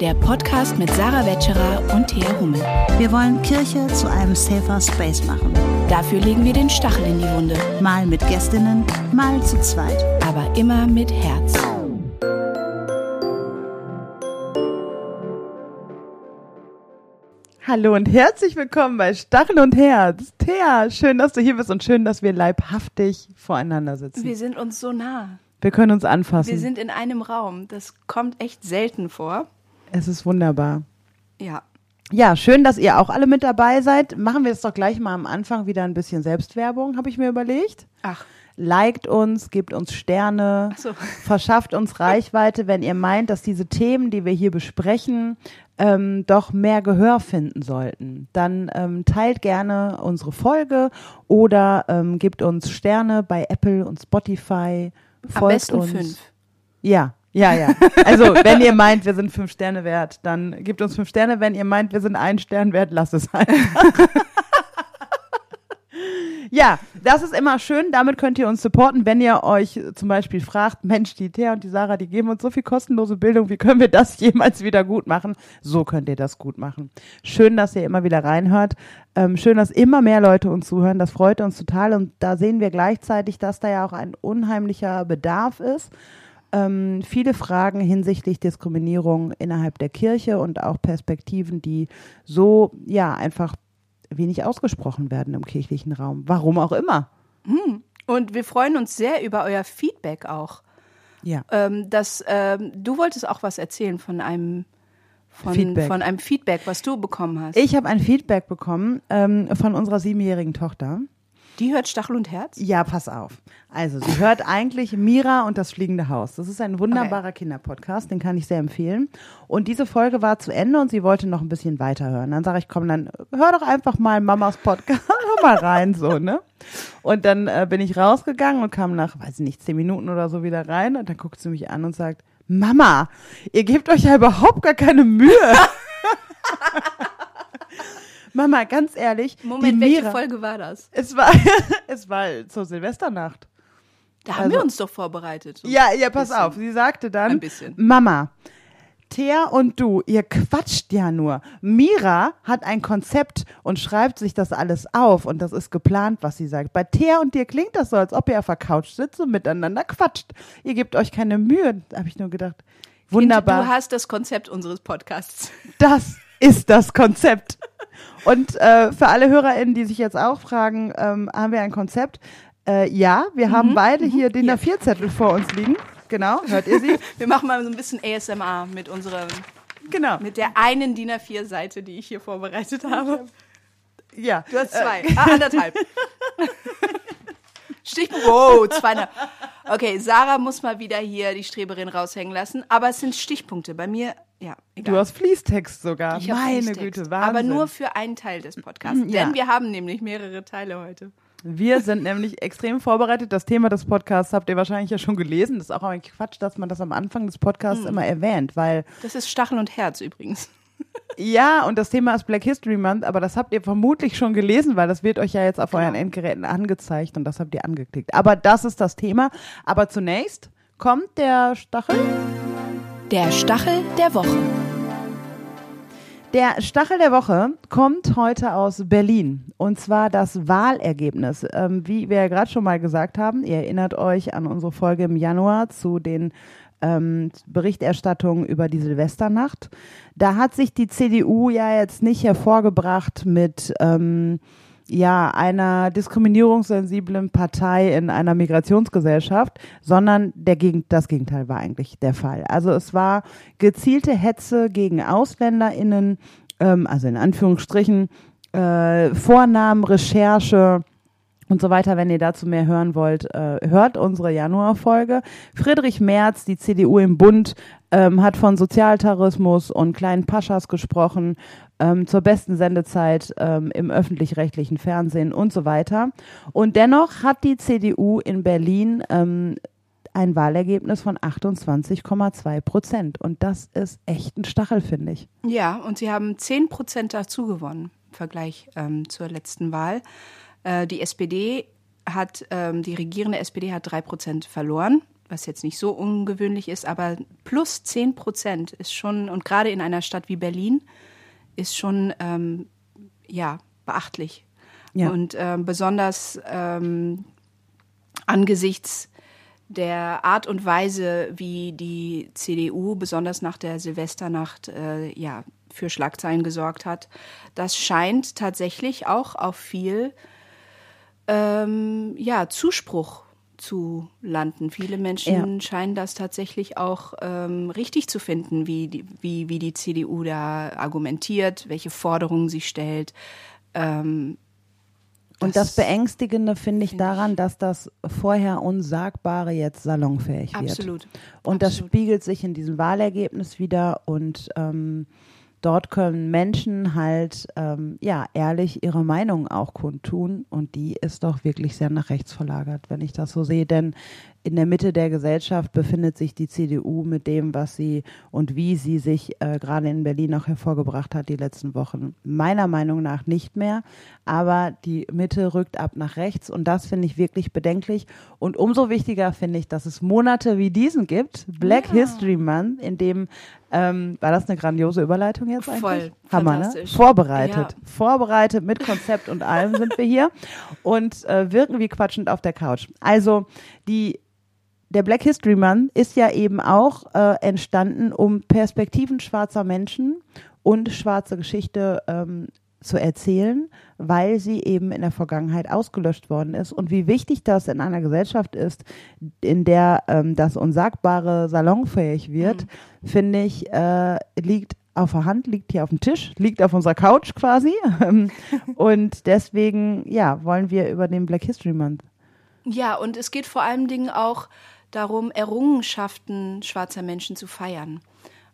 der Podcast mit Sarah Wetscherer und Thea Hummel. Wir wollen Kirche zu einem safer Space machen. Dafür legen wir den Stachel in die Wunde, Mal mit Gästinnen, mal zu zweit. aber immer mit Herz. Hallo und herzlich willkommen bei Stachel und Herz. Thea, schön, dass du hier bist und schön, dass wir leibhaftig voreinander sitzen. Wir sind uns so nah. Wir können uns anfassen. Wir sind in einem Raum. Das kommt echt selten vor. Es ist wunderbar. Ja. Ja, schön, dass ihr auch alle mit dabei seid. Machen wir jetzt doch gleich mal am Anfang wieder ein bisschen Selbstwerbung, habe ich mir überlegt. Ach, Liked uns, gebt uns Sterne, so. verschafft uns Reichweite, wenn ihr meint, dass diese Themen, die wir hier besprechen, ähm, doch mehr Gehör finden sollten. Dann ähm, teilt gerne unsere Folge oder ähm, gebt uns Sterne bei Apple und Spotify. am Folgt besten uns. fünf. Ja, ja, ja. Also, wenn ihr meint, wir sind fünf Sterne wert, dann gebt uns fünf Sterne. Wenn ihr meint, wir sind ein Stern wert, lasst es einfach. ja, das ist immer schön. Damit könnt ihr uns supporten, wenn ihr euch zum Beispiel fragt, Mensch, die Thea und die Sarah, die geben uns so viel kostenlose Bildung. Wie können wir das jemals wieder gut machen? So könnt ihr das gut machen. Schön, dass ihr immer wieder reinhört. Ähm, schön, dass immer mehr Leute uns zuhören. Das freut uns total. Und da sehen wir gleichzeitig, dass da ja auch ein unheimlicher Bedarf ist ähm, viele Fragen hinsichtlich Diskriminierung innerhalb der Kirche und auch Perspektiven, die so ja einfach wenig ausgesprochen werden im kirchlichen Raum. Warum auch immer. Und wir freuen uns sehr über euer Feedback auch. Ja. Ähm, dass, ähm, du wolltest auch was erzählen von einem, von, Feedback. von einem Feedback, was du bekommen hast. Ich habe ein Feedback bekommen ähm, von unserer siebenjährigen Tochter. Die hört Stachel und Herz? Ja, pass auf. Also, sie hört eigentlich Mira und das fliegende Haus. Das ist ein wunderbarer Kinderpodcast, den kann ich sehr empfehlen. Und diese Folge war zu Ende und sie wollte noch ein bisschen weiterhören. Dann sage ich, komm, dann hör doch einfach mal Mamas Podcast, hör mal rein, so, ne? Und dann äh, bin ich rausgegangen und kam nach, weiß ich nicht, zehn Minuten oder so wieder rein und dann guckt sie mich an und sagt, Mama, ihr gebt euch ja überhaupt gar keine Mühe. Mama, ganz ehrlich, Moment, welche Mira, Folge war das? es war, es war zur Silvesternacht. Da haben Also- wir uns doch vorbereitet. So. Ja, ja, pass Bisschen. auf. Sie sagte dann, Ein bisschen. Mama, Thea und du, ihr quatscht ja nur. Mira hat ein Konzept und schreibt sich das alles auf und das ist geplant, was sie sagt. Bei Thea und dir klingt das so, als ob ihr auf der Couch sitzt und miteinander quatscht. Ihr gebt euch keine Mühe, da habe ich nur gedacht. Wunderbar. Du hast das Konzept unseres Podcasts. Das ist das Konzept. Und äh, für alle HörerInnen, die sich jetzt auch fragen, ähm, haben wir ein Konzept? Äh, ja, wir haben beide hier den A4-Zettel vor uns liegen. Genau, hört ihr sie? Wir machen mal so ein bisschen ASMR mit unserer, Genau. mit der einen DIN A4-Seite, die ich hier vorbereitet habe. Ja. Du hast zwei. ah, anderthalb. Stichpunkt. Wow, zweieinhalb. Okay, Sarah muss mal wieder hier die Streberin raushängen lassen. Aber es sind Stichpunkte. Bei mir, ja, egal. Du hast Fließtext sogar. Ich Meine Fließtext. Güte, Wahnsinn. Aber nur für einen Teil des Podcasts. Ja. Denn wir haben nämlich mehrere Teile heute. Wir sind nämlich extrem vorbereitet. Das Thema des Podcasts habt ihr wahrscheinlich ja schon gelesen. Das ist auch ein Quatsch, dass man das am Anfang des Podcasts Mhm. immer erwähnt, weil Das ist Stachel und Herz übrigens. Ja, und das Thema ist Black History Month, aber das habt ihr vermutlich schon gelesen, weil das wird euch ja jetzt auf euren Endgeräten angezeigt und das habt ihr angeklickt. Aber das ist das Thema. Aber zunächst kommt der Stachel. Der Stachel der Woche. Der Stachel der Woche kommt heute aus Berlin und zwar das Wahlergebnis. Ähm, wie wir ja gerade schon mal gesagt haben, ihr erinnert euch an unsere Folge im Januar zu den ähm, Berichterstattungen über die Silvesternacht. Da hat sich die CDU ja jetzt nicht hervorgebracht mit ähm, ja, einer diskriminierungssensiblen Partei in einer Migrationsgesellschaft, sondern der Gegen das Gegenteil war eigentlich der Fall. Also es war gezielte Hetze gegen AusländerInnen, ähm, also in Anführungsstrichen, äh, Vornamen, Recherche, und so weiter. Wenn ihr dazu mehr hören wollt, äh, hört unsere Januarfolge. Friedrich Merz, die CDU im Bund, ähm, hat von Sozialtourismus und kleinen Paschas gesprochen, ähm, zur besten Sendezeit ähm, im öffentlich-rechtlichen Fernsehen und so weiter. Und dennoch hat die CDU in Berlin ein Wahlergebnis von 28,2 Prozent. Und das ist echt ein Stachel, finde ich. Ja, und sie haben 10 Prozent dazu gewonnen im Vergleich ähm, zur letzten Wahl. Äh, die SPD hat, ähm, die regierende SPD hat 3 Prozent verloren. was jetzt nicht so ungewöhnlich ist, aber plus 10 Prozent ist schon, und gerade in einer Stadt wie Berlin, ist schon ähm, ja, beachtlich. Ja. Und ähm, besonders ähm, angesichts der Art und Weise, wie die CDU besonders nach der Silvesternacht äh, ja, für Schlagzeilen gesorgt hat, das scheint tatsächlich auch auf viel ähm, ja, Zuspruch zu landen. Viele Menschen Ja. scheinen das tatsächlich auch ähm, richtig zu finden, wie die, wie, wie die CDU da argumentiert, welche Forderungen sie stellt. Ähm, Und das, Das Beängstigende finde ich finde daran, dass das vorher Unsagbare jetzt salonfähig wird. absolut. Und das absolut. spiegelt sich in diesem Wahlergebnis wieder und ähm, dort können Menschen halt ähm, ja ehrlich ihre Meinung auch kundtun und die ist doch wirklich sehr nach rechts verlagert, wenn ich das so sehe, denn in der Mitte der Gesellschaft befindet sich die CDU mit dem, was sie und wie sie sich äh, gerade in Berlin auch hervorgebracht hat die letzten Wochen. Meiner Meinung nach nicht mehr, aber die Mitte rückt ab nach rechts und das finde ich wirklich bedenklich. Und umso wichtiger finde ich, dass es Monate wie diesen gibt, Black History Month, in dem ähm, war das eine grandiose Überleitung jetzt eigentlich? Voll, Hammer, ne? Vorbereitet. Ja. Vorbereitet mit Konzept und allem sind wir hier und äh, wirken wie quatschend auf der Couch. Also die der Black History Month ist ja eben auch äh, entstanden, um Perspektiven schwarzer Menschen und schwarze Geschichte ähm, zu erzählen, weil sie eben in der Vergangenheit ausgelöscht worden ist. Und wie wichtig das in einer Gesellschaft ist, in der ähm, das Unsagbare salonfähig wird, finde ich, äh, liegt auf der Hand, liegt hier auf dem Tisch, liegt auf unserer Couch quasi. und deswegen, ja, wollen wir über den Black History Month. Ja, und es geht vor allen Dingen auch darum, Errungenschaften schwarzer Menschen zu feiern,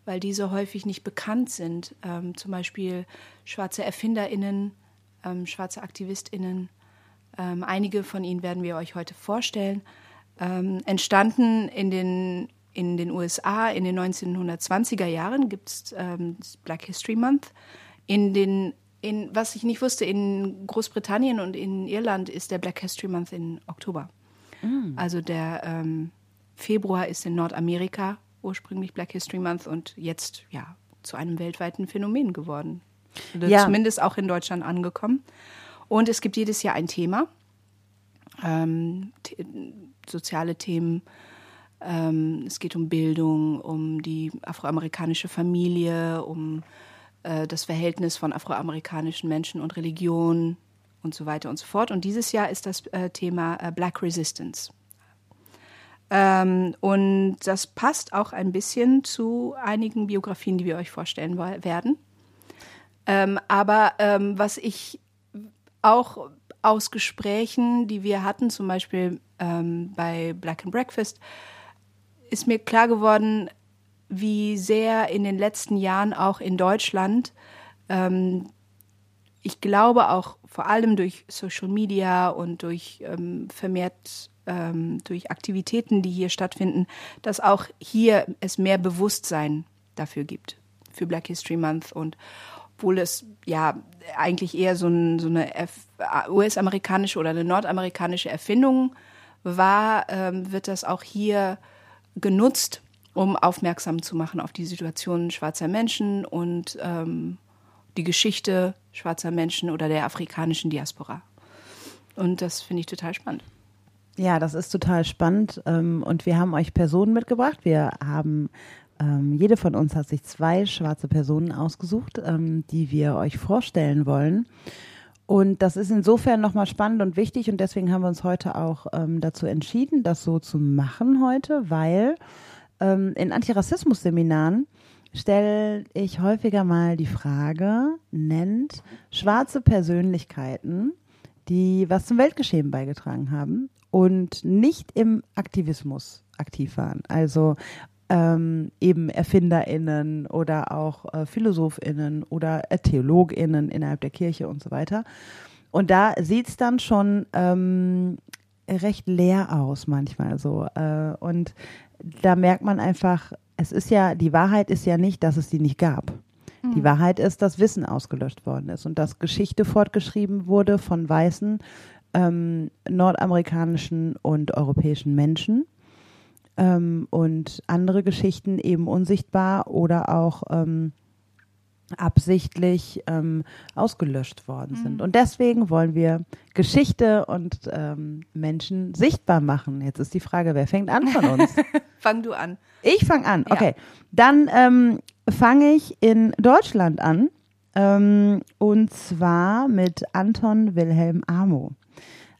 weil diese häufig nicht bekannt sind. Ähm, zum Beispiel schwarze ErfinderInnen, ähm, schwarze AktivistInnen. Ähm, einige von ihnen werden wir euch heute vorstellen. Ähm, entstanden in den, in den USA in den 1920er Jahren gibt es ähm, Black History Month. In den in, was ich nicht wusste, in Großbritannien und in Irland ist der Black History Month in Oktober. Also der ähm, Februar ist in Nordamerika ursprünglich Black History Month und jetzt ja zu einem weltweiten Phänomen geworden. Oder Ja. Zumindest auch in Deutschland angekommen. Und es gibt jedes Jahr ein Thema. Ähm, soziale Themen. Ähm, es geht um Bildung, um die afroamerikanische Familie, um äh, das Verhältnis von afroamerikanischen Menschen und Religion und so weiter und so fort. Und dieses Jahr ist das äh, Thema äh, Black Resistance. Ähm, und das passt auch ein bisschen zu einigen Biografien, die wir euch vorstellen werden. Ähm, aber ähm, was ich auch aus Gesprächen, die wir hatten, zum Beispiel ähm, bei Black and Breakfast, ist mir klar geworden, wie sehr in den letzten Jahren auch in Deutschland, ähm, ich glaube auch vor allem durch Social Media und durch ähm, vermehrt ähm, durch Aktivitäten, die hier stattfinden, dass auch hier es mehr Bewusstsein dafür gibt, für Black History Month. Und obwohl es ja eigentlich eher so, ein, so eine US-amerikanische oder eine nordamerikanische Erfindung war, ähm, wird das auch hier genutzt, um aufmerksam zu machen auf die Situation schwarzer Menschen und ähm, die Geschichte schwarzer Menschen oder der afrikanischen Diaspora. Und das finde ich total spannend. Ja, das ist total spannend. ähm, Und wir haben euch Personen mitgebracht. Wir haben, ähm, jede von uns hat sich zwei schwarze Personen ausgesucht, ähm, die wir euch vorstellen wollen. Und das ist insofern nochmal spannend und wichtig und deswegen haben wir uns heute auch dazu entschieden, das so zu machen heute, weil in Antirassismus-Seminaren stelle ich häufiger mal die Frage, nennt schwarze Persönlichkeiten, die was zum Weltgeschehen beigetragen haben und nicht im Aktivismus aktiv waren. Also ähm, eben ErfinderInnen oder auch äh, PhilosophInnen oder äh, TheologInnen innerhalb der Kirche und so weiter. Und da sieht's dann schon ähm, recht leer aus manchmal so. Äh, und da merkt man einfach, es ist ja, die Wahrheit ist ja nicht, dass es die nicht gab. Die Wahrheit ist, dass Wissen ausgelöscht worden ist und dass Geschichte fortgeschrieben wurde von weißen ähm, nordamerikanischen und europäischen Menschen ähm, und andere Geschichten eben unsichtbar oder auch ähm, absichtlich ähm, ausgelöscht worden sind. Und deswegen wollen wir Geschichte und ähm, Menschen sichtbar machen. Jetzt ist die Frage, wer fängt an von uns? Fang du an. Ich fange an, Ja. okay. Dann ähm, fange ich in Deutschland an. Ähm, und zwar mit Anton Wilhelm Amo.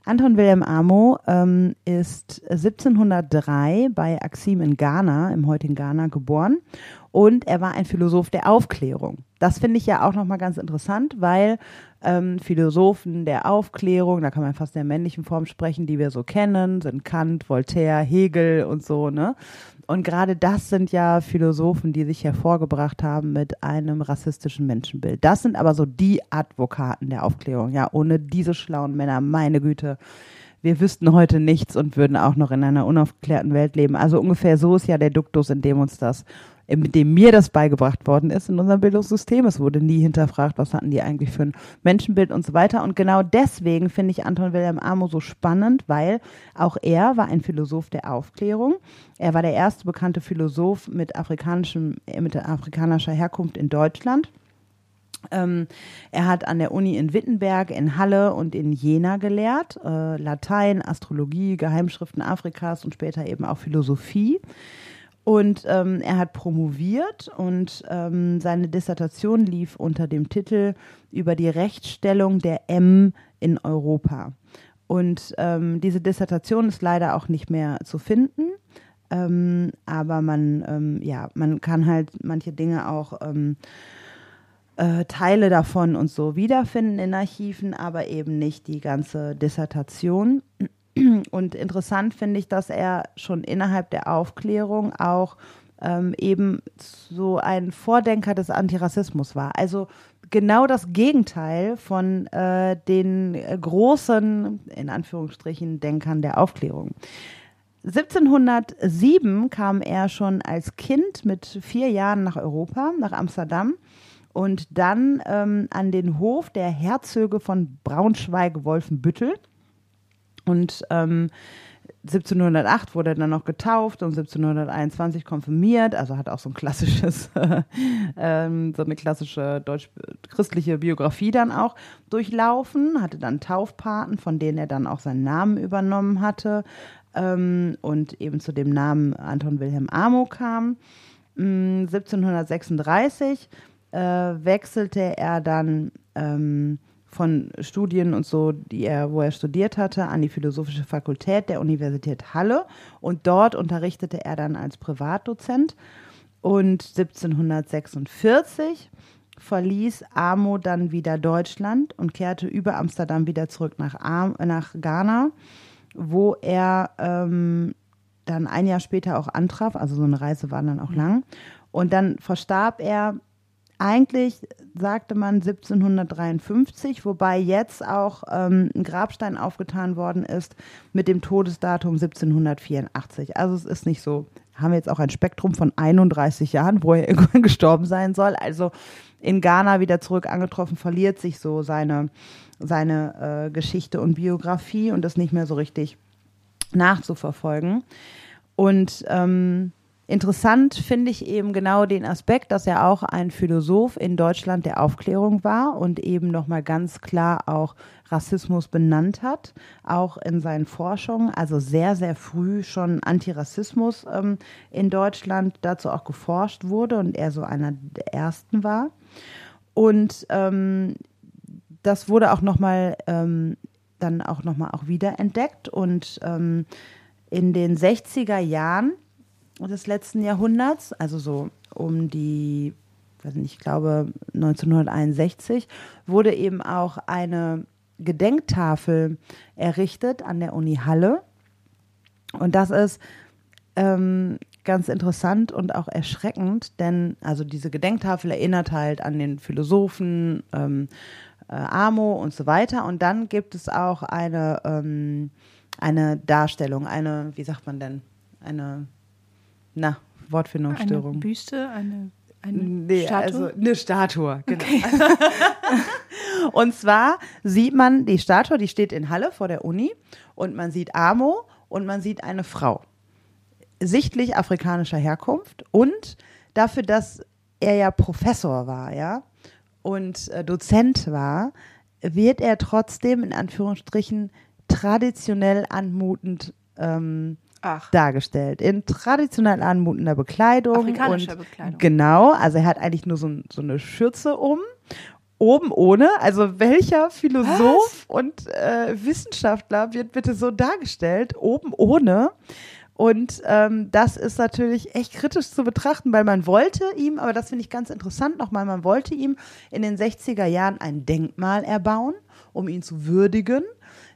Anton Wilhelm Amo ähm, ist 1703 bei Axim in Ghana, im heutigen Ghana, geboren. Und er war ein Philosoph der Aufklärung. Das finde ich ja auch nochmal ganz interessant, weil ähm, Philosophen der Aufklärung, da kann man fast in der männlichen Form sprechen, die wir so kennen, sind Kant, Voltaire, Hegel und so, ne? Und gerade das sind ja Philosophen, die sich hervorgebracht haben mit einem rassistischen Menschenbild. Das sind aber so die Advokaten der Aufklärung. Ja, ohne diese schlauen Männer, meine Güte, wir wüssten heute nichts und würden auch noch in einer unaufgeklärten Welt leben. Also ungefähr so ist ja der Duktus, in dem uns das, mit dem mir das beigebracht worden ist in unserem Bildungssystem. Es wurde nie hinterfragt, was hatten die eigentlich für ein Menschenbild und so weiter. Und genau deswegen finde ich Anton Wilhelm Amo so spannend, weil auch er war ein Philosoph der Aufklärung. Er war der erste bekannte Philosoph mit afrikanischem, äh, mit afrikanischer Herkunft in Deutschland. Ähm, er hat an der Uni in Wittenberg, in Halle und in Jena gelehrt, äh, Latein, Astrologie, Geheimschriften Afrikas und später eben auch Philosophie. Und ähm, er hat promoviert und ähm, seine Dissertation lief unter dem Titel über die Rechtsstellung der M in Europa. Und ähm, diese Dissertation ist leider auch nicht mehr zu finden. Ähm, aber man, ähm, ja, man kann halt manche Dinge auch ähm, äh, Teile davon und so wiederfinden in Archiven, aber eben nicht die ganze Dissertation. Und interessant finde ich, dass er schon innerhalb der Aufklärung auch ähm, eben so ein Vordenker des Antirassismus war. Also genau das Gegenteil von äh, den großen, in Anführungsstrichen, Denkern der Aufklärung. 1707 kam er schon als Kind mit vier Jahren nach Europa, nach Amsterdam und dann ähm, an den Hof der Herzöge von Braunschweig-Wolfenbüttel. Und ähm, 1708 wurde er dann noch getauft und 1721 konfirmiert, also hat auch so ein klassisches, ähm, so eine klassische deutsch-christliche Biografie dann auch durchlaufen, hatte dann Taufpaten, von denen er dann auch seinen Namen übernommen hatte ähm, und eben zu dem Namen Anton Wilhelm Amo kam. Mm, 1736 äh, wechselte er dann ähm, von Studien und so, die er, wo er studiert hatte, an die Philosophische Fakultät der Universität Halle und dort unterrichtete er dann als Privatdozent. Und 1746 verließ Amo dann wieder Deutschland und kehrte über Amsterdam wieder zurück nach, Am nach Ghana, wo er ähm, dann ein Jahr später auch antraf. Also so eine Reise war dann auch lang. Und dann verstarb er eigentlich sagte man 1753, wobei jetzt auch ähm, ein Grabstein aufgetan worden ist mit dem Todesdatum 1784. Also es ist nicht so, haben wir jetzt auch ein Spektrum von 31 Jahren, wo er irgendwann gestorben sein soll. Also in Ghana wieder zurück angetroffen, verliert sich so seine, seine äh, Geschichte und Biografie und ist nicht mehr so richtig nachzuverfolgen. Und ähm, Interessant finde ich eben genau den Aspekt, dass er auch ein Philosoph in Deutschland der Aufklärung war und eben nochmal ganz klar auch Rassismus benannt hat, auch in seinen Forschungen, also sehr, sehr früh schon Antirassismus ähm, in Deutschland dazu auch geforscht wurde und er so einer der ersten war. Und ähm, das wurde auch nochmal ähm, dann auch nochmal auch wiederentdeckt und ähm, in den 60er Jahren des letzten Jahrhunderts, also so um die, ich glaube 1961, wurde eben auch eine Gedenktafel errichtet an der Uni Halle. Und das ist ähm, ganz interessant und auch erschreckend, denn also diese Gedenktafel erinnert halt an den Philosophen ähm, äh, Amo und so weiter. Und dann gibt es auch eine, ähm, eine Darstellung, eine, wie sagt man denn, eine na, Wortfindungsstörung. Eine Büste, eine, eine Nee, Statue. also eine Statue, genau. und zwar sieht man die Statue, die steht in Halle vor der Uni und man sieht Amo und man sieht eine Frau. sichtlich afrikanischer Herkunft und dafür, dass er ja Professor war, ja, und äh, Dozent war, wird er trotzdem in Anführungsstrichen traditionell anmutend ähm, Ach. dargestellt. In traditionell anmutender Bekleidung. Afrikanischer und Bekleidung. Genau, also er hat eigentlich nur so, so eine Schürze um. Oben ohne, also welcher Philosoph und äh, Wissenschaftler wird bitte so dargestellt, oben ohne? Und ähm, das ist natürlich echt kritisch zu betrachten, weil man wollte ihm, aber das finde ich ganz interessant nochmal, man wollte ihm in den 60er Jahren ein Denkmal erbauen, um ihn zu würdigen,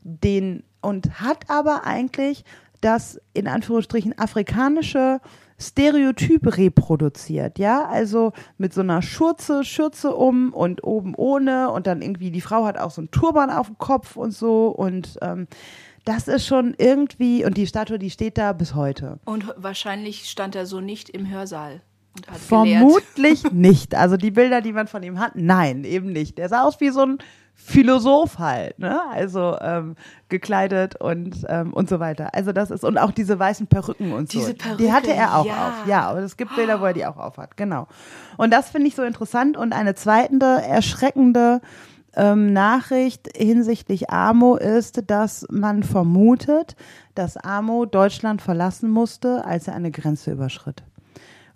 den und hat aber eigentlich das in Anführungsstrichen afrikanische Stereotyp reproduziert, ja, also mit so einer Schürze, Schürze um und oben ohne und dann irgendwie die Frau hat auch so einen Turban auf dem Kopf und so und ähm, das ist schon irgendwie und die Statue, die steht da bis heute. Und wahrscheinlich stand er so nicht im Hörsaal und hat gelehrt. Vermutlich nicht. Also die Bilder, die man von ihm hat, nein, eben nicht. Der sah aus wie so ein Philosoph halt, ne? Also ähm, gekleidet und ähm, und so weiter. Also das ist und auch diese weißen Perücken und so. Diese die Perücke, hatte er auch ja. auf. Ja, aber es gibt Bilder, wo er die auch auf hat. Genau. Und das finde ich so interessant und eine zweite erschreckende ähm, Nachricht hinsichtlich Amo ist, dass man vermutet, dass Amo Deutschland verlassen musste, als er eine Grenze überschritt.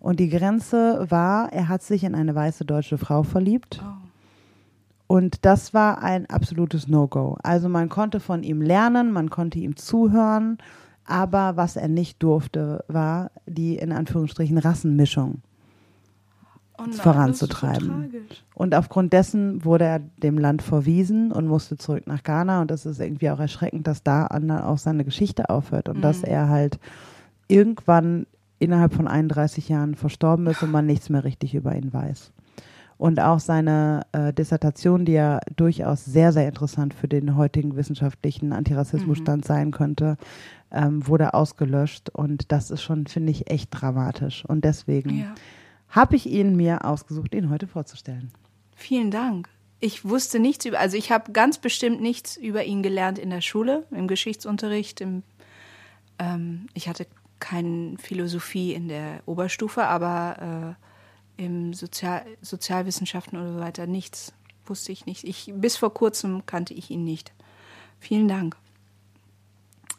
Und die Grenze war, er hat sich in eine weiße deutsche Frau verliebt. Und das war ein absolutes No-Go. Also man konnte von ihm lernen, man konnte ihm zuhören, aber was er nicht durfte, war die in Anführungsstrichen Rassenmischung Oh nein, voranzutreiben. So. Und aufgrund dessen wurde er dem Land verwiesen und musste zurück nach Ghana. Und das ist irgendwie auch erschreckend, dass da an- auch seine Geschichte aufhört und dass er halt irgendwann innerhalb von 31 Jahren verstorben ist und man nichts mehr richtig über ihn weiß. Und auch seine äh, Dissertation, die ja durchaus sehr, sehr interessant für den heutigen wissenschaftlichen Antirassismusstand sein könnte, ähm, wurde ausgelöscht. Und das ist schon, finde ich, echt dramatisch. Und deswegen Ja. habe ich ihn mir ausgesucht, ihn heute vorzustellen. Vielen Dank. Ich wusste nichts über, also ich habe ganz bestimmt nichts über ihn gelernt in der Schule, im Geschichtsunterricht. Im, ähm, ich hatte keine Philosophie in der Oberstufe, aber äh, im Sozial Sozialwissenschaften oder so weiter nichts wusste ich nicht. Ich, bis vor kurzem kannte ich ihn nicht. Vielen Dank.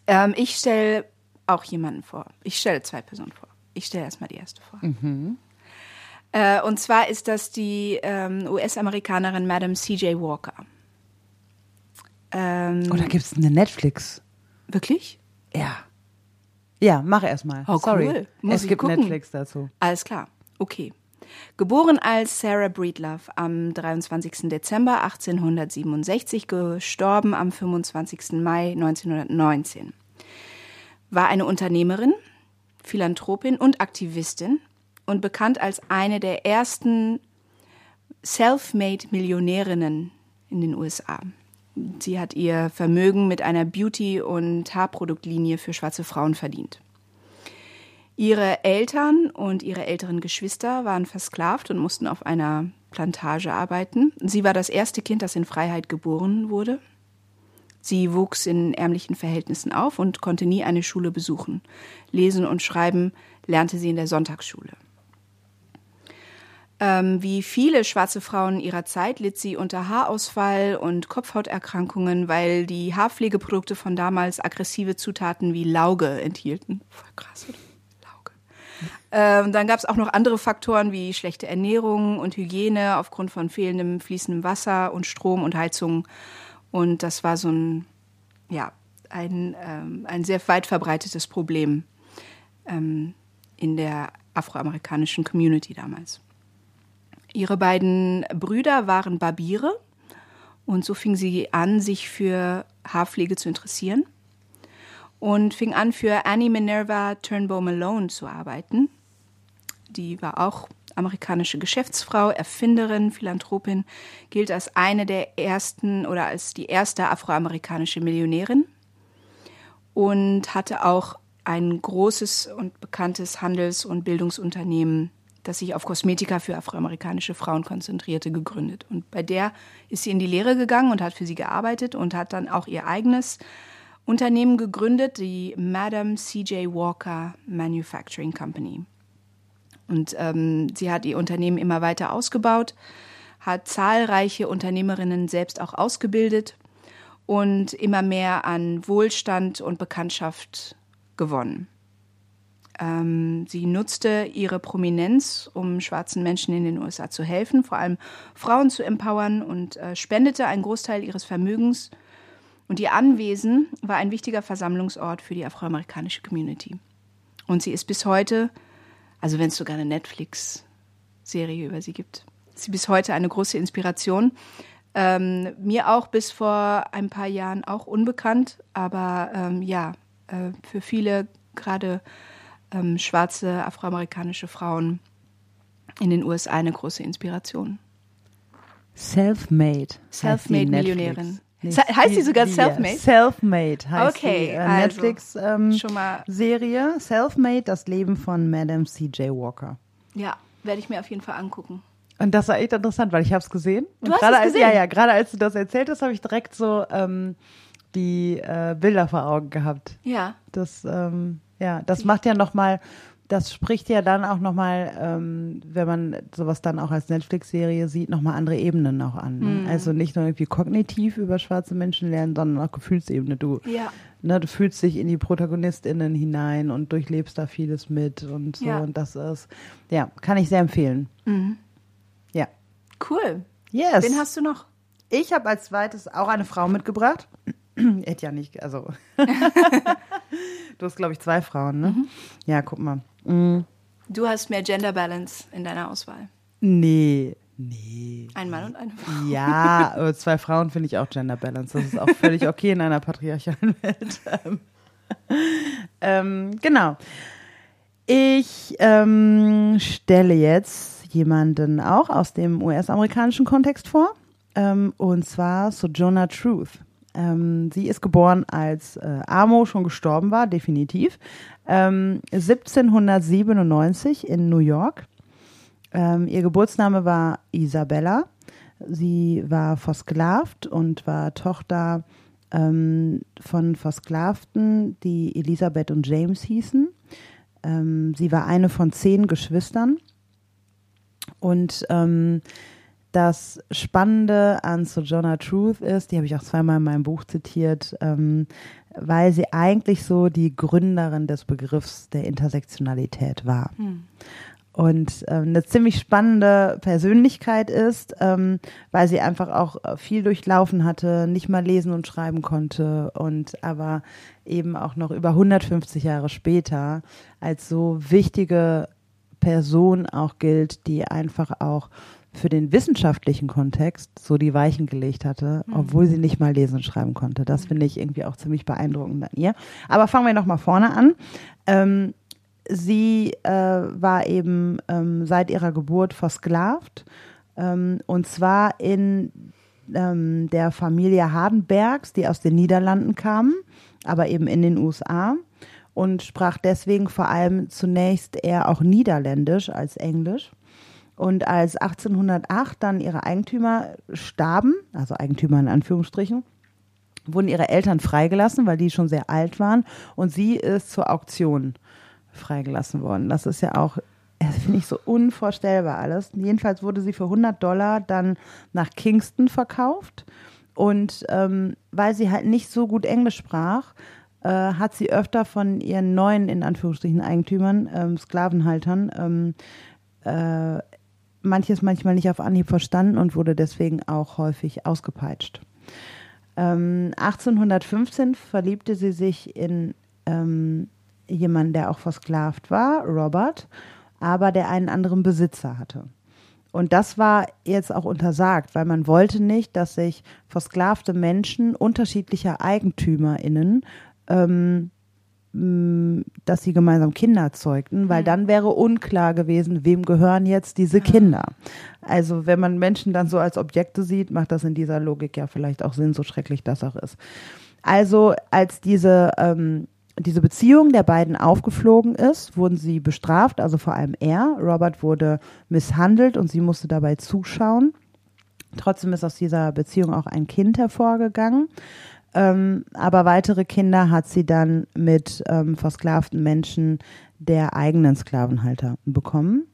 Ähm, ich stelle auch jemanden vor. Ich stelle zwei Personen vor. Ich stelle erstmal die erste vor. Äh, und zwar ist das die ähm, US-Amerikanerin Madame C.J. Walker. Ähm, Oh, da gibt es eine Netflix. wirklich? Ja. Ja, mach erst mal. Oh, Sorry. cool. Muss es gibt gucken. Netflix dazu. Alles klar. Okay. Geboren als Sarah Breedlove am 23. Dezember 1867, gestorben am 25. Mai 1919. War eine Unternehmerin, Philanthropin und Aktivistin und bekannt als eine der ersten self-made Millionärinnen in den USA. Sie hat ihr Vermögen mit einer Beauty- und Haarproduktlinie für schwarze Frauen verdient. Ihre Eltern und ihre älteren Geschwister waren versklavt und mussten auf einer Plantage arbeiten. Sie war das erste Kind, das in Freiheit geboren wurde. Sie wuchs in ärmlichen Verhältnissen auf und konnte nie eine Schule besuchen. Lesen und Schreiben lernte sie in der Sonntagsschule. Ähm, wie viele schwarze Frauen ihrer Zeit litt sie unter Haarausfall und Kopfhauterkrankungen, weil die Haarpflegeprodukte von damals aggressive Zutaten wie Lauge enthielten. Voll krass, oder? Ähm, dann gab es auch noch andere Faktoren wie schlechte Ernährung und Hygiene aufgrund von fehlendem fließendem Wasser und Strom und Heizung. Und das war so ein, ja, ein, ähm, ein sehr weit verbreitetes Problem ähm, in der afroamerikanischen Community damals. Ihre beiden Brüder waren Barbiere und so fing sie an, sich für Haarpflege zu interessieren und fing an, für Annie Minerva Turnbow Malone zu arbeiten. Die war auch amerikanische Geschäftsfrau, Erfinderin, Philanthropin, gilt als eine der ersten oder als die erste afroamerikanische Millionärin und hatte auch ein großes und bekanntes Handels- und Bildungsunternehmen, das sich auf Kosmetika für afroamerikanische Frauen konzentrierte, gegründet. Und bei der ist sie in die Lehre gegangen und hat für sie gearbeitet und hat dann auch ihr eigenes Unternehmen gegründet, die Madame C.J. Walker Manufacturing Company. Und ähm, sie hat ihr Unternehmen immer weiter ausgebaut, hat zahlreiche Unternehmerinnen selbst auch ausgebildet und immer mehr an Wohlstand und Bekanntschaft gewonnen. Ähm, sie nutzte ihre Prominenz, um schwarzen Menschen in den USA zu helfen, vor allem Frauen zu empowern und äh, spendete einen Großteil ihres Vermögens. Und ihr Anwesen war ein wichtiger Versammlungsort für die afroamerikanische Community. Und sie ist bis heute, also wenn es sogar eine Netflix-Serie über sie gibt, sie bis heute eine große Inspiration. Ähm, mir auch bis vor ein paar Jahren auch unbekannt, aber ähm, ja, äh, für viele gerade ähm, schwarze afroamerikanische Frauen in den USA eine große Inspiration. Self-made. Self-made Millionärin. Heißt sie sogar Self-Made? Self-Made heißt okay, die äh, also, Netflix-Serie. Ähm, Self-Made, das Leben von Madame C.J. Walker. Ja, werde ich mir auf jeden Fall angucken. Und das war echt interessant, weil ich habe es gesehen. Du und hast gerade es als, gesehen? Ja, ja, gerade als du das erzählt hast, habe ich direkt so ähm, die äh, Bilder vor Augen gehabt. Ja. Das, ähm, ja, das macht ja nochmal, das spricht ja dann auch nochmal, ähm, wenn man sowas dann auch als Netflix-Serie sieht, nochmal andere Ebenen auch an. Ne? Also nicht nur irgendwie kognitiv über schwarze Menschen lernen, sondern auch Gefühlsebene. Du, Ja. ne, du fühlst dich in die ProtagonistInnen hinein und durchlebst da vieles mit und so. Ja. Und das ist, ja, kann ich sehr empfehlen. Ja. Cool. Yes. Wen hast du noch? Ich habe als zweites auch eine Frau mitgebracht. Hätte ja nicht, also. du hast, glaube ich, zwei Frauen, ne? Ja, guck mal. Mm, Du hast mehr Gender Balance in deiner Auswahl. Nee, nee. Ein Mann und eine Frau. Ja, zwei Frauen finde ich auch Gender Balance. Das ist auch völlig okay in einer patriarchalen Welt. Ähm, genau. Ich ähm, stelle jetzt jemanden auch aus dem US-amerikanischen Kontext vor. Ähm, und zwar Sojourner Truth. Ähm, sie ist geboren, als äh, Amo schon gestorben war, definitiv. Ähm, 1797 in New York. Ähm, ihr Geburtsname war Isabella. Sie war versklavt und war Tochter ähm, von Versklavten, die Elisabeth und James hießen. Ähm, sie war eine von zehn Geschwistern. Und ähm, das Spannende an Sojourner Truth ist, die habe ich auch zweimal in meinem Buch zitiert, ähm, weil sie eigentlich so die Gründerin des Begriffs der Intersektionalität war. Und ähm, eine ziemlich spannende Persönlichkeit ist, ähm, weil sie einfach auch viel durchlaufen hatte, nicht mal lesen und schreiben konnte und aber eben auch noch über 150 Jahre später als so wichtige Person auch gilt, die einfach auch für den wissenschaftlichen Kontext so die Weichen gelegt hatte, obwohl sie nicht mal lesen und schreiben konnte. Das finde ich irgendwie auch ziemlich beeindruckend an ihr. Aber fangen wir noch mal vorne an. Ähm, sie äh, war eben ähm, seit ihrer Geburt versklavt ähm, und zwar in ähm, der Familie Hardenbergs, die aus den Niederlanden kamen, aber eben in den USA und sprach deswegen vor allem zunächst eher auch Niederländisch als Englisch. Und als 1808 dann ihre Eigentümer starben, also Eigentümer in Anführungsstrichen, wurden ihre Eltern freigelassen, weil die schon sehr alt waren. Und sie ist zur Auktion freigelassen worden. Das ist ja auch, das finde ich so unvorstellbar alles. Jedenfalls wurde sie für 100 Dollar dann nach Kingston verkauft. Und ähm, weil sie halt nicht so gut Englisch sprach, äh, hat sie öfter von ihren neuen, in Anführungsstrichen, Eigentümern, ähm, Sklavenhaltern, ähm, äh, manches manchmal nicht auf Anhieb verstanden und wurde deswegen auch häufig ausgepeitscht. Ähm, 1815 verliebte sie sich in ähm, jemanden, der auch versklavt war, Robert, aber der einen anderen Besitzer hatte. Und das war jetzt auch untersagt, weil man wollte nicht, dass sich versklavte Menschen unterschiedlicher EigentümerInnen ähm, dass sie gemeinsam Kinder zeugten, weil dann wäre unklar gewesen, wem gehören jetzt diese Kinder. Also wenn man Menschen dann so als Objekte sieht, macht das in dieser Logik ja vielleicht auch Sinn, so schrecklich das auch ist. Also als diese, ähm, diese Beziehung der beiden aufgeflogen ist, wurden sie bestraft, also vor allem er. Robert wurde misshandelt und sie musste dabei zuschauen. Trotzdem ist aus dieser Beziehung auch ein Kind hervorgegangen. Ähm, aber weitere Kinder hat sie dann mit ähm, versklavten Menschen der eigenen Sklavenhalter bekommen.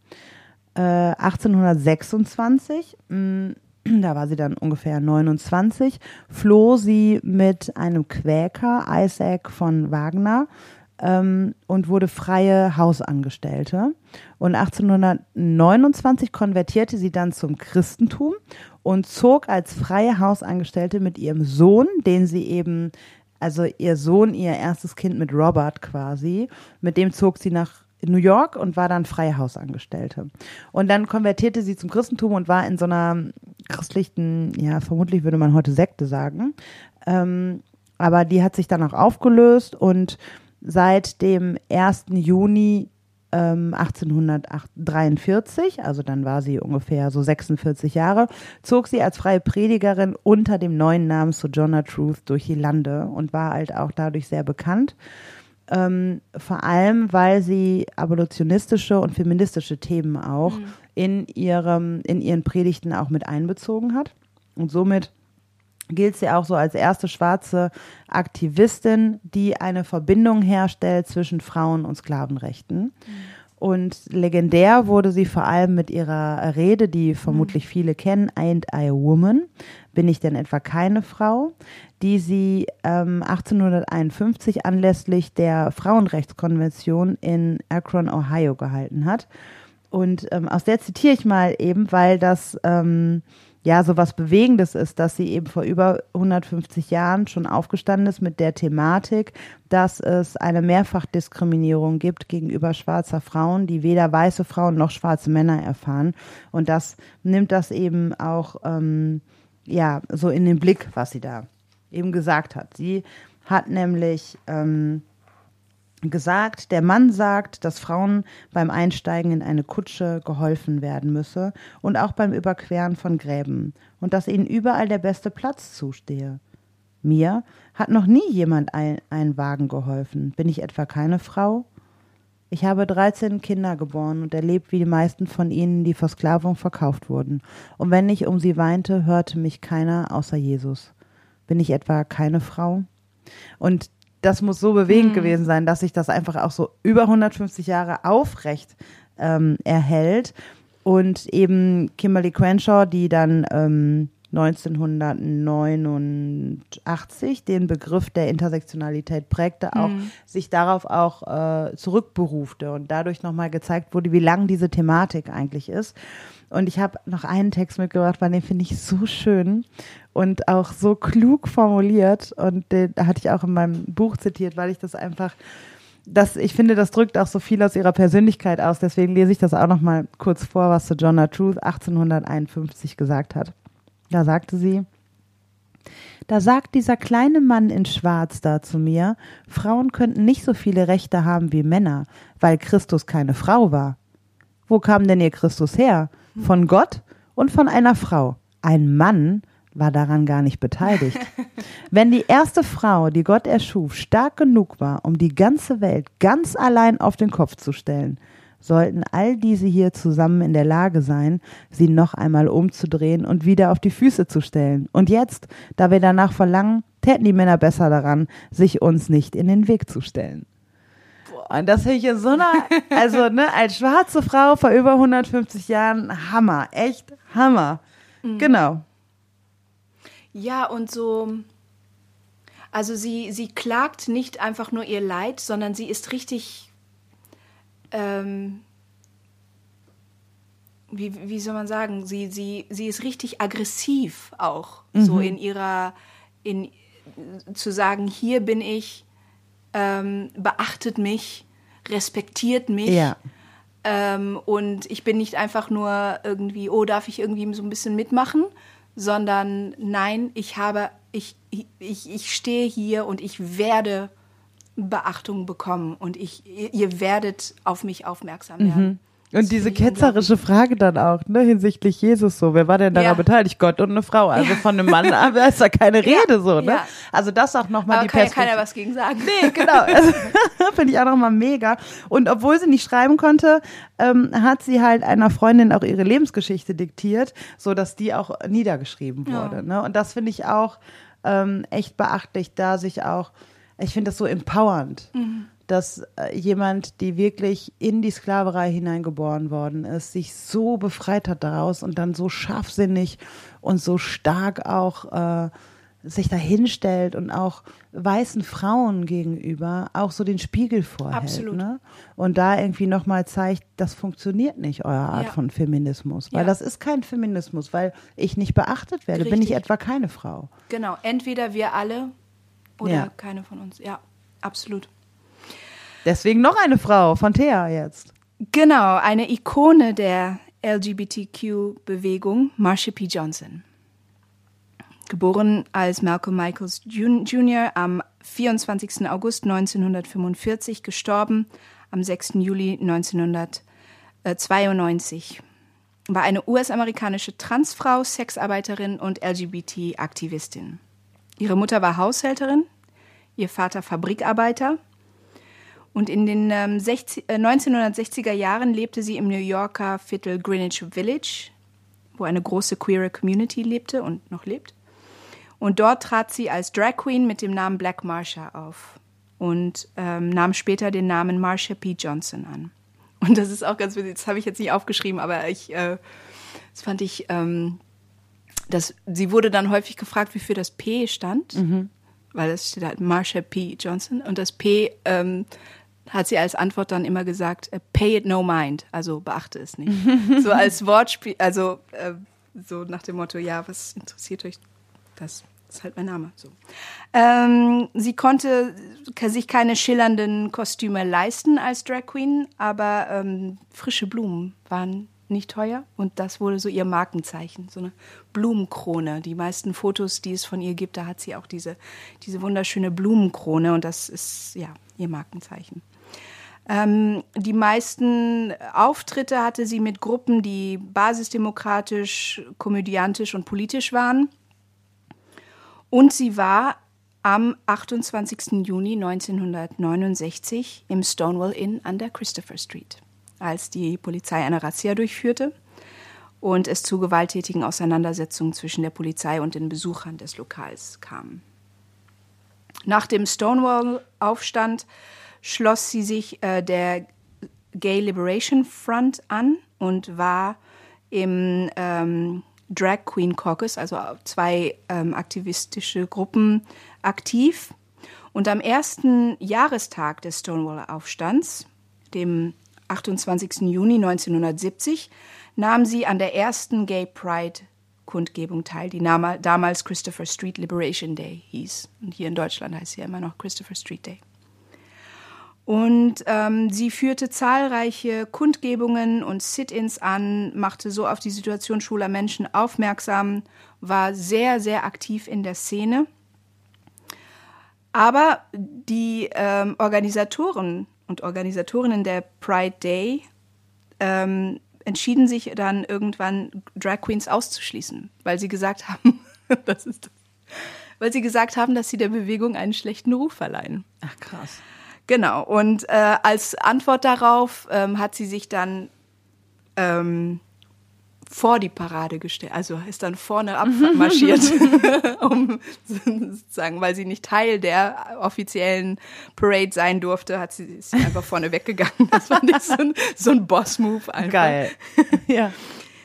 Äh, 1826, mh, da war sie dann ungefähr 29, floh sie mit einem Quäker, Isaac von Wagner, ähm, und wurde freie Hausangestellte. Und 1829 konvertierte sie dann zum Christentum und zog als freie Hausangestellte mit ihrem Sohn, den sie eben, also ihr Sohn, ihr erstes Kind mit Robert quasi, mit dem zog sie nach New York und war dann freie Hausangestellte. Und dann konvertierte sie zum Christentum und war in so einer christlichen, ja, vermutlich würde man heute Sekte sagen. Ähm, aber die hat sich dann auch aufgelöst und seit dem 1. Juni ähm, 1843, also dann war sie ungefähr so 46 Jahre, zog sie als freie Predigerin unter dem neuen Namen Sojourner Truth durch die Lande und war halt auch dadurch sehr bekannt. Ähm, vor allem, weil sie abolitionistische und feministische Themen auch mhm. in ihrem, in ihren Predigten auch mit einbezogen hat. Und somit gilt sie auch so als erste schwarze Aktivistin, die eine Verbindung herstellt zwischen Frauen- und Sklavenrechten. Mhm. Und legendär wurde sie vor allem mit ihrer Rede, die vermutlich mhm. viele kennen, Ain't I a Woman? Bin ich denn etwa keine Frau? Die sie ähm, 1851 anlässlich der Frauenrechtskonvention in Akron, Ohio gehalten hat. Und ähm, aus der zitiere ich mal eben, weil das ähm, ja so was Bewegendes ist, dass sie eben vor über 150 Jahren schon aufgestanden ist mit der Thematik, dass es eine Mehrfachdiskriminierung gibt gegenüber schwarzer Frauen, die weder weiße Frauen noch schwarze Männer erfahren. Und das nimmt das eben auch ähm, ja so in den Blick, was sie da eben gesagt hat. Sie hat nämlich ähm, gesagt, der Mann sagt, dass Frauen beim Einsteigen in eine Kutsche geholfen werden müsse und auch beim Überqueren von Gräben und dass ihnen überall der beste Platz zustehe. Mir hat noch nie jemand ein, einen Wagen geholfen. Bin ich etwa keine Frau? Ich habe 13 Kinder geboren und erlebt wie die meisten von ihnen, die vor Sklavung verkauft wurden. Und wenn ich um sie weinte, hörte mich keiner außer Jesus. Bin ich etwa keine Frau? Und das muss so bewegend mhm. gewesen sein, dass sich das einfach auch so über 150 Jahre aufrecht ähm, erhält. Und eben Kimberly Crenshaw, die dann ähm, 1989 den Begriff der Intersektionalität prägte, auch mhm. sich darauf auch äh, zurückberufte und dadurch nochmal gezeigt wurde, wie lang diese Thematik eigentlich ist. Und ich habe noch einen Text mitgebracht, weil den finde ich so schön und auch so klug formuliert. Und den hatte ich auch in meinem Buch zitiert, weil ich das einfach, das, ich finde, das drückt auch so viel aus ihrer Persönlichkeit aus. Deswegen lese ich das auch noch mal kurz vor, was Sojourner Truth 1851 gesagt hat. Da sagte sie, da sagt dieser kleine Mann in Schwarz da zu mir, Frauen könnten nicht so viele Rechte haben wie Männer, weil Christus keine Frau war. Wo kam denn ihr Christus her? Von Gott und von einer Frau. Ein Mann war daran gar nicht beteiligt. Wenn die erste Frau, die Gott erschuf, stark genug war, um die ganze Welt ganz allein auf den Kopf zu stellen, sollten all diese hier zusammen in der Lage sein, sie noch einmal umzudrehen und wieder auf die Füße zu stellen. Und jetzt, da wir danach verlangen, täten die Männer besser daran, sich uns nicht in den Weg zu stellen. Und das finde ich in so einer, also ne, als schwarze Frau vor über 150 Jahren, Hammer, echt Hammer. Mhm. Genau. Ja, und so, also sie, sie klagt nicht einfach nur ihr Leid, sondern sie ist richtig, ähm, wie, wie soll man sagen, sie, sie, sie ist richtig aggressiv auch, mhm. so in ihrer, in, zu sagen, hier bin ich, ähm, beachtet mich, respektiert mich. Ja. Ähm, und ich bin nicht einfach nur irgendwie, oh, darf ich irgendwie so ein bisschen mitmachen, sondern nein, ich habe, ich, ich, ich stehe hier und ich werde Beachtung bekommen und ich, ihr werdet auf mich aufmerksam werden. Mhm. Und diese ketzerische Frage dann auch, ne, hinsichtlich Jesus so, wer war denn daran ja. beteiligt? Gott und eine Frau. Also von einem Mann aber ist da keine Rede ja. so, ne? Ja. Also das auch nochmal die kann Perspektive. kann ja keiner was gegen sagen. Nee, genau. Also, Finde ich auch nochmal mega. Und obwohl sie nicht schreiben konnte, ähm, hat sie halt einer Freundin auch ihre Lebensgeschichte diktiert, so dass die auch niedergeschrieben wurde. Ne? Und das finde ich auch ähm, echt beachtlich, da sich auch, ich finde das so empowernd, dass äh, jemand, die wirklich in die Sklaverei hineingeboren worden ist, sich so befreit hat daraus und dann so scharfsinnig und so stark auch äh, sich da hinstellt und auch weißen Frauen gegenüber auch so den Spiegel vorhält. Absolut. Ne? Und da irgendwie nochmal zeigt, das funktioniert nicht, euer Art Ja. von Feminismus. Weil Ja. das ist kein Feminismus, weil ich nicht beachtet werde. Bin ich Richtig. etwa keine Frau. Genau, entweder wir alle oder Ja. keine von uns. Ja, absolut. Deswegen noch eine Frau von Thea jetzt. Genau, eine Ikone der LGBTQ-Bewegung, Marsha P. Johnson. Geboren als Malcolm Michaels Jr. am 24. August 1945, gestorben am 6. Juli 1992. War eine US-amerikanische Transfrau, Sexarbeiterin und LGBT-Aktivistin. Ihre Mutter war Haushälterin, ihr Vater Fabrikarbeiter und in den ähm, 60, äh, 1960er Jahren lebte sie im New Yorker Viertel Greenwich Village, wo eine große queere Community lebte und noch lebt. Und dort trat sie als Drag Queen mit dem Namen Black Marsha auf und ähm, nahm später den Namen Marsha P. Johnson an. Und das ist auch ganz witzig, das habe ich jetzt nicht aufgeschrieben, aber ich, äh, das fand ich, ähm, das, sie wurde dann häufig gefragt, wofür das P stand, weil das steht halt Marsha P. Johnson und das P ähm, hat sie als Antwort dann immer gesagt, äh, pay it no mind, also beachte es nicht. so als Wortspiel, also äh, so nach dem Motto, ja, was interessiert euch das? Das ist halt mein Name. So. Ähm, sie konnte sich keine schillernden Kostüme leisten als Drag Queen, aber ähm, frische Blumen waren nicht teuer und das wurde so ihr Markenzeichen, so eine Blumenkrone. Die meisten Fotos, die es von ihr gibt, da hat sie auch diese, diese wunderschöne Blumenkrone und das ist ja ihr Markenzeichen. Ähm, die meisten Auftritte hatte sie mit Gruppen, die basisdemokratisch, komödiantisch und politisch waren. Und sie war am 28. Juni 1969 im Stonewall Inn an der Christopher Street, als die Polizei eine Razzia durchführte und es zu gewalttätigen Auseinandersetzungen zwischen der Polizei und den Besuchern des Lokals kam. Nach dem Stonewall-Aufstand schloss sie sich äh, der Gay Liberation Front an und war im ähm, Drag Queen Caucus, also zwei ähm, aktivistische Gruppen, aktiv. Und am ersten Jahrestag des Stonewall-Aufstands, dem 28. Juni 1970, nahm sie an der ersten Gay Pride Kundgebung teil, die damals Christopher Street Liberation Day hieß. Und hier in Deutschland heißt sie ja immer noch Christopher Street Day. Und ähm, sie führte zahlreiche Kundgebungen und Sit-ins an, machte so auf die Situation schwuler Menschen aufmerksam, war sehr, sehr aktiv in der Szene. Aber die ähm, Organisatoren und Organisatorinnen der Pride Day ähm, entschieden sich dann irgendwann Drag Queens auszuschließen, weil sie gesagt haben, das ist das, weil sie gesagt haben, dass sie der Bewegung einen schlechten Ruf verleihen. Ach krass. Genau. Und äh, als Antwort darauf ähm, hat sie sich dann ähm, vor die Parade gestellt, also ist dann vorne abmarschiert, um sozusagen, weil sie nicht Teil der offiziellen Parade sein durfte, hat sie ist sie einfach vorne weggegangen. Das fand ich so ein, so ein Boss-Move einfach. Geil. ja.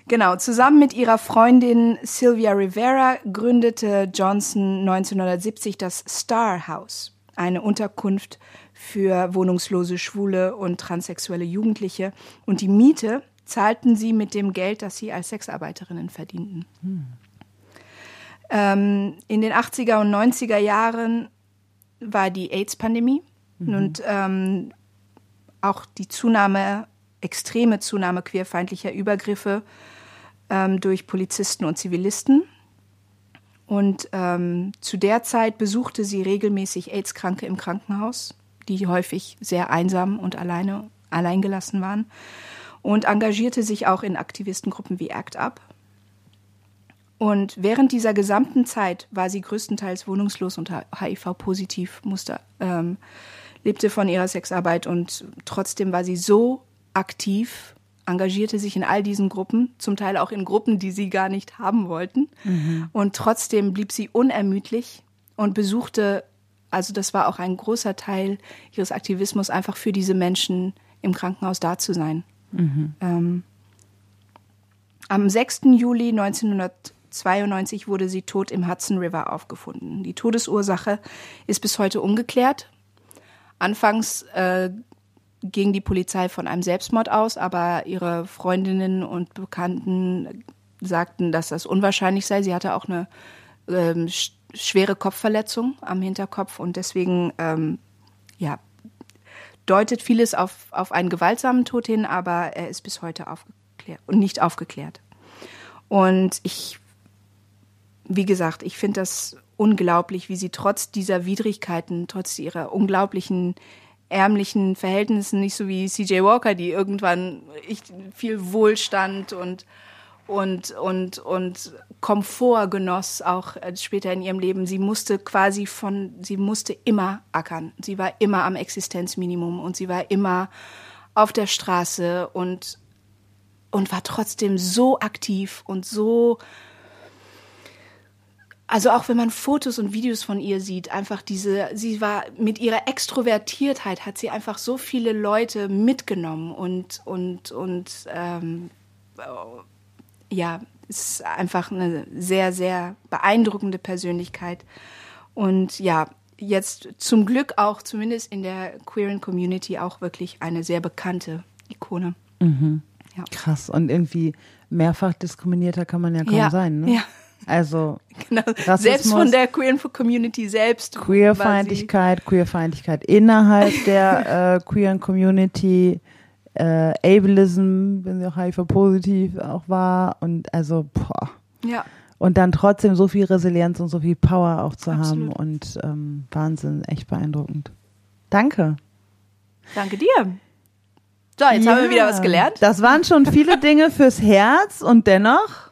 Genau, zusammen mit ihrer Freundin Sylvia Rivera gründete Johnson 1970 das Star House, eine Unterkunft für wohnungslose Schwule und transsexuelle Jugendliche. Und die Miete zahlten sie mit dem Geld, das sie als Sexarbeiterinnen verdienten. Ähm, in den 80er und 90er Jahren war die AIDS-Pandemie und ähm, auch die Zunahme, extreme Zunahme queerfeindlicher Übergriffe ähm, durch Polizisten und Zivilisten. Und ähm, zu der Zeit besuchte sie regelmäßig AIDS-Kranke im Krankenhaus, die häufig sehr einsam und alleine, alleingelassen waren. Und engagierte sich auch in Aktivistengruppen wie ACT UP. Und während dieser gesamten Zeit war sie größtenteils wohnungslos und HIV-positiv, musste, ähm, lebte von ihrer Sexarbeit und trotzdem war sie so aktiv, engagierte sich in all diesen Gruppen, zum Teil auch in Gruppen, die sie gar nicht haben wollten. Und trotzdem blieb sie unermüdlich und besuchte, also das war auch ein großer Teil ihres Aktivismus, einfach für diese Menschen im Krankenhaus da zu sein. Ähm, am 6. Juli 1992 wurde sie tot im Hudson River aufgefunden. Die Todesursache ist bis heute ungeklärt. Anfangs äh, ging die Polizei von einem Selbstmord aus, aber ihre Freundinnen und Bekannten sagten, dass das unwahrscheinlich sei. Sie hatte auch eine ähm, schwere Kopfverletzung am Hinterkopf und deswegen ähm, ja, deutet vieles auf, auf einen gewaltsamen Tod hin, aber er ist bis heute aufgeklärt und nicht aufgeklärt. Und ich, wie gesagt, ich finde das unglaublich, wie sie trotz dieser Widrigkeiten, trotz ihrer unglaublichen ärmlichen Verhältnissen, nicht so wie CJ Walker, die irgendwann viel Wohlstand und und, und, und Komfort genoss, auch äh, später in ihrem Leben. Sie musste quasi von, sie musste immer ackern. Sie war immer am Existenzminimum und sie war immer auf der Straße und, und war trotzdem so aktiv und so, also auch wenn man Fotos und Videos von ihr sieht, einfach diese, sie war mit ihrer Extrovertiertheit hat sie einfach so viele Leute mitgenommen und, und, und, ähm, ja, ist einfach eine sehr, sehr beeindruckende Persönlichkeit. Und ja, jetzt zum Glück auch, zumindest in der queeren Community, auch wirklich eine sehr bekannte Ikone. Ja. Krass. Und irgendwie mehrfach diskriminierter kann man ja kaum Ja, sein, ne? ja. Also Genau. Rassismus, Selbst von der queeren Community selbst. Queerfeindlichkeit, Queerfeindlichkeit innerhalb der äh, queeren Community, äh, Ableism, wenn sie auch HIV-positiv auch war und also boah. Ja, Und dann trotzdem so viel Resilienz und so viel Power auch zu haben Absolut. und ähm, Wahnsinn, echt beeindruckend. Danke. danke dir. So, jetzt haben wir wieder was gelernt. Das waren schon viele Dinge fürs Herz und dennoch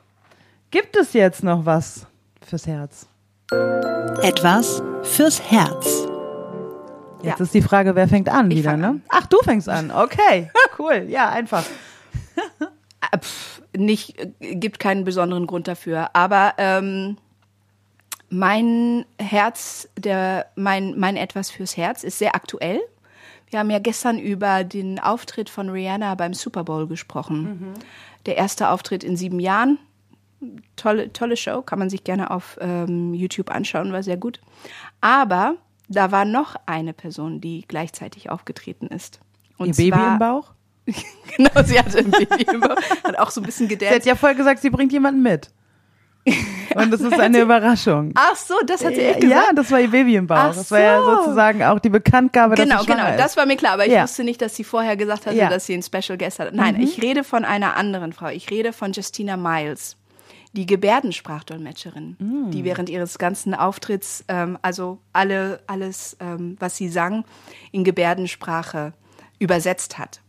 gibt es jetzt noch was fürs Herz. Etwas fürs Herz. Jetzt Ja. ist die Frage, wer fängt an Ich wieder, ne? an. Ach, du fängst an. Okay, cool. Ja, einfach. Äh, pf, nicht, äh, gibt keinen besonderen Grund dafür. Aber ähm, mein Herz, der, mein, mein Etwas fürs Herz ist sehr aktuell. Wir haben ja gestern über den Auftritt von Rihanna beim Super Bowl gesprochen. Der erste Auftritt in sieben Jahren. Tolle, tolle Show, kann man sich gerne auf ähm, YouTube anschauen, war sehr gut. Aber da war noch eine Person, die gleichzeitig aufgetreten ist. Und Ihr Baby im Bauch? Genau, sie hatte ein Baby im Bauch. Hat auch so ein bisschen Sie hat gedacht. ja voll gesagt, sie bringt jemanden mit. Und das ist eine Überraschung. Ach so, das hat sie echt gesagt. Ja, das war ihr Baby im Bauch. Ach das war ja so. sozusagen auch die Bekanntgabe, genau, dass sie genau. ist. Das war mir klar, aber ich Ja. wusste nicht, dass sie vorher gesagt hatte, Ja. Mhm. dass sie einen Special Guest hat. Nein, ich rede von einer anderen Frau. Ich rede von Justina Miles, die Gebärdensprachdolmetscherin, Mm. die während ihres ganzen Auftritts, ähm, also alle, alles, ähm, was sie sang, in Gebärdensprache übersetzt hat.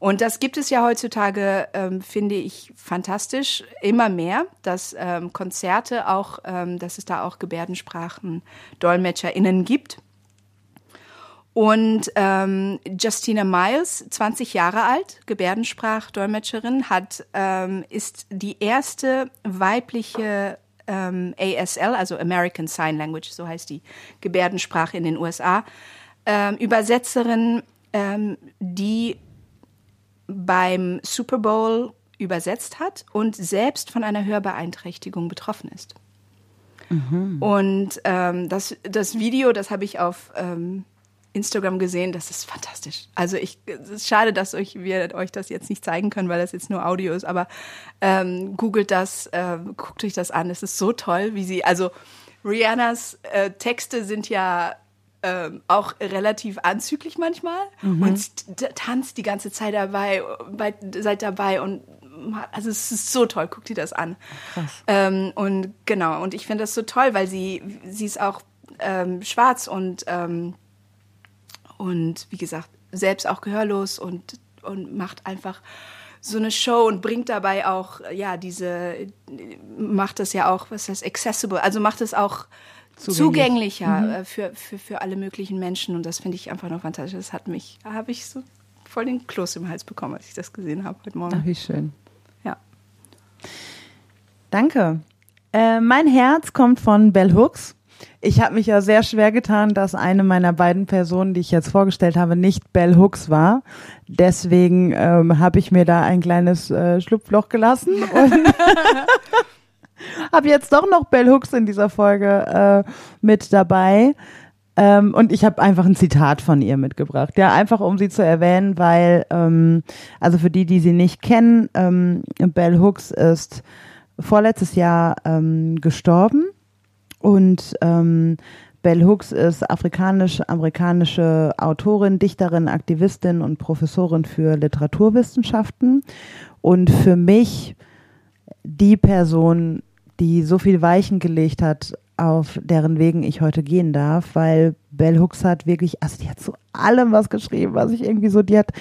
Und das gibt es ja heutzutage, ähm, finde ich, fantastisch, immer mehr, dass ähm, Konzerte auch, ähm, dass es da auch Gebärdensprachen-DolmetscherInnen gibt. Und ähm, Justina Miles, 20 Jahre alt, Gebärdensprachdolmetscherin, hat, ähm, ist die erste weibliche ähm, ASL, also American Sign Language, so heißt die Gebärdensprache in den USA, ähm, Übersetzerin, ähm, die beim Super Bowl übersetzt hat und selbst von einer Hörbeeinträchtigung betroffen ist. Und ähm, das, das Video, das habe ich auf ähm, Instagram gesehen, das ist fantastisch. Also ich, es ist schade, dass euch, wir euch das jetzt nicht zeigen können, weil das jetzt nur Audio ist, aber ähm, googelt das, ähm, guckt euch das an. Es ist so toll, wie sie, also Rihannas äh, Texte sind ja ähm, auch relativ anzüglich manchmal und sie t- tanzt die ganze Zeit dabei, bei, seid dabei und also es ist so toll, guckt ihr das an. Ähm, und genau, und ich finde das so toll, weil sie, sie ist auch ähm, schwarz und, ähm, und wie gesagt, selbst auch gehörlos und, und macht einfach so eine Show und bringt dabei auch, ja, diese, macht das ja auch, was heißt accessible, also macht es auch Zugänglich. zugänglicher äh, für, für, für alle möglichen Menschen und das finde ich einfach nur fantastisch. Das hat mich, da habe ich so voll den Kloß im Hals bekommen, als ich das gesehen habe heute Morgen. Ach, wie schön. Ja. Danke. Äh, mein Herz kommt von Bell Hooks. Ich habe mich ja sehr schwer getan, dass eine meiner beiden Personen, die ich jetzt vorgestellt habe, nicht Bell Hooks war. Deswegen ähm, habe ich mir da ein kleines äh, Schlupfloch gelassen und habe jetzt doch noch Bell Hooks in dieser Folge äh, mit dabei. Ähm, und ich habe einfach ein Zitat von ihr mitgebracht. Ja, einfach um sie zu erwähnen, weil, ähm, also für die, die sie nicht kennen, ähm, Bell Hooks ist vorletztes Jahr ähm, gestorben und ähm, Bell Hooks ist afrikanisch-amerikanische Autorin, Dichterin, Aktivistin und Professorin für Literaturwissenschaften. Und für mich die Person, die so viel Weichen gelegt hat, auf deren Wegen ich heute gehen darf, weil Bell Hooks hat wirklich, also die hat zu allem was geschrieben, was ich irgendwie so, die hat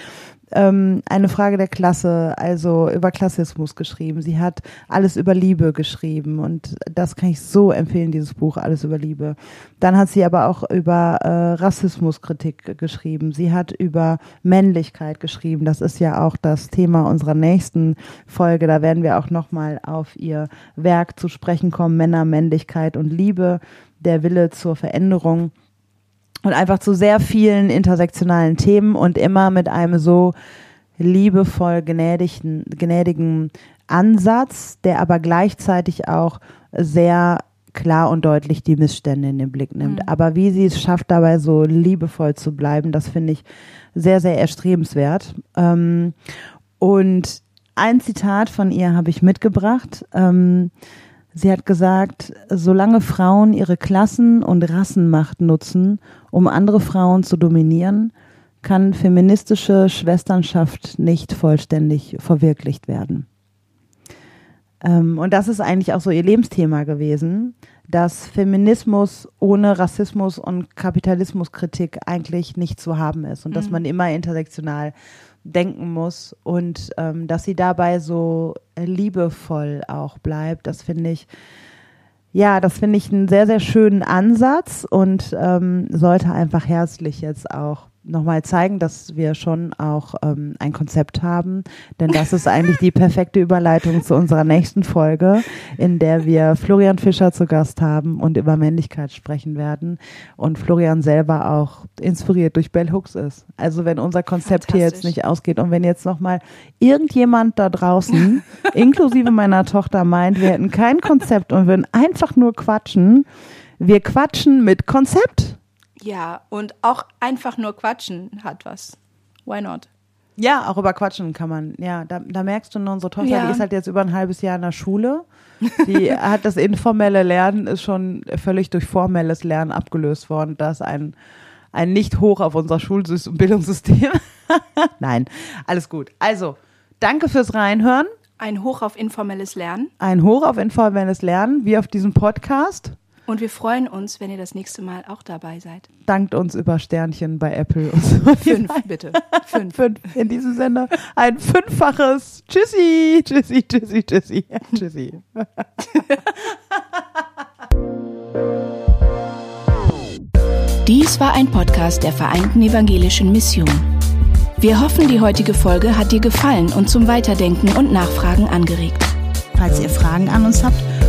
ähm, eine Frage der Klasse, also über Klassismus geschrieben. Sie hat alles über Liebe geschrieben und das kann ich so empfehlen, dieses Buch, alles über Liebe. Dann hat sie aber auch über äh, Rassismuskritik geschrieben. Sie hat über Männlichkeit geschrieben. Das ist ja auch das Thema unserer nächsten Folge. Da werden wir auch nochmal auf ihr Werk zu sprechen kommen. Männer, Männlichkeit und Liebe, der Wille zur Veränderung und einfach zu sehr vielen intersektionalen Themen und immer mit einem so liebevoll gnädigen, gnädigen Ansatz, der aber gleichzeitig auch sehr klar und deutlich die Missstände in den Blick nimmt. Mhm. Aber wie sie es schafft, dabei so liebevoll zu bleiben, das finde ich sehr, sehr erstrebenswert. Ähm, und ein Zitat von ihr habe ich mitgebracht. Ähm, Sie hat gesagt, solange Frauen ihre Klassen- und Rassenmacht nutzen, um andere Frauen zu dominieren, kann feministische Schwesternschaft nicht vollständig verwirklicht werden. Ähm, und das ist eigentlich auch so ihr Lebensthema gewesen, dass Feminismus ohne Rassismus und Kapitalismuskritik eigentlich nicht zu haben ist und mhm. dass man immer intersektional denken muss und ähm, dass sie dabei so liebevoll auch bleibt. Das finde ich, ja, das finde ich einen sehr, sehr schönen Ansatz und ähm, sollte einfach herzlich jetzt auch nochmal zeigen, dass wir schon auch ähm, ein Konzept haben, denn das ist eigentlich die perfekte Überleitung zu unserer nächsten Folge, in der wir Florian Fischer zu Gast haben und über Männlichkeit sprechen werden und Florian selber auch inspiriert durch Bell Hooks ist. Also wenn unser Konzept hier jetzt nicht ausgeht und wenn jetzt nochmal irgendjemand da draußen, inklusive meiner Tochter, meint, wir hätten kein Konzept und würden einfach nur quatschen, wir quatschen mit Konzept. Ja, und auch einfach nur quatschen hat was. Why not? Ja, auch über Quatschen kann man. Ja, da, da merkst du, nur, unsere Tochter, ja. die ist halt jetzt über ein halbes Jahr in der Schule. Die hat das informelle Lernen ist schon völlig durch formelles Lernen abgelöst worden. Da ist ein, ein nicht hoch auf unser Schulbildungssystem. Nein, alles gut. Also, danke fürs Reinhören. Ein Hoch auf informelles Lernen. Ein Hoch auf informelles Lernen, wie auf diesem Podcast. Und wir freuen uns, wenn ihr das nächste Mal auch dabei seid. Dankt uns über Sternchen bei Apple und so. Fünf, bitte. Fünf. Fünf. In diesem Sender ein fünffaches Tschüssi, Tschüssi, Tschüssi, Tschüssi, Tschüssi. Dies war ein Podcast der Vereinten Evangelischen Mission. Wir hoffen, die heutige Folge hat dir gefallen und zum Weiterdenken und Nachfragen angeregt. Falls ihr Fragen an uns habt,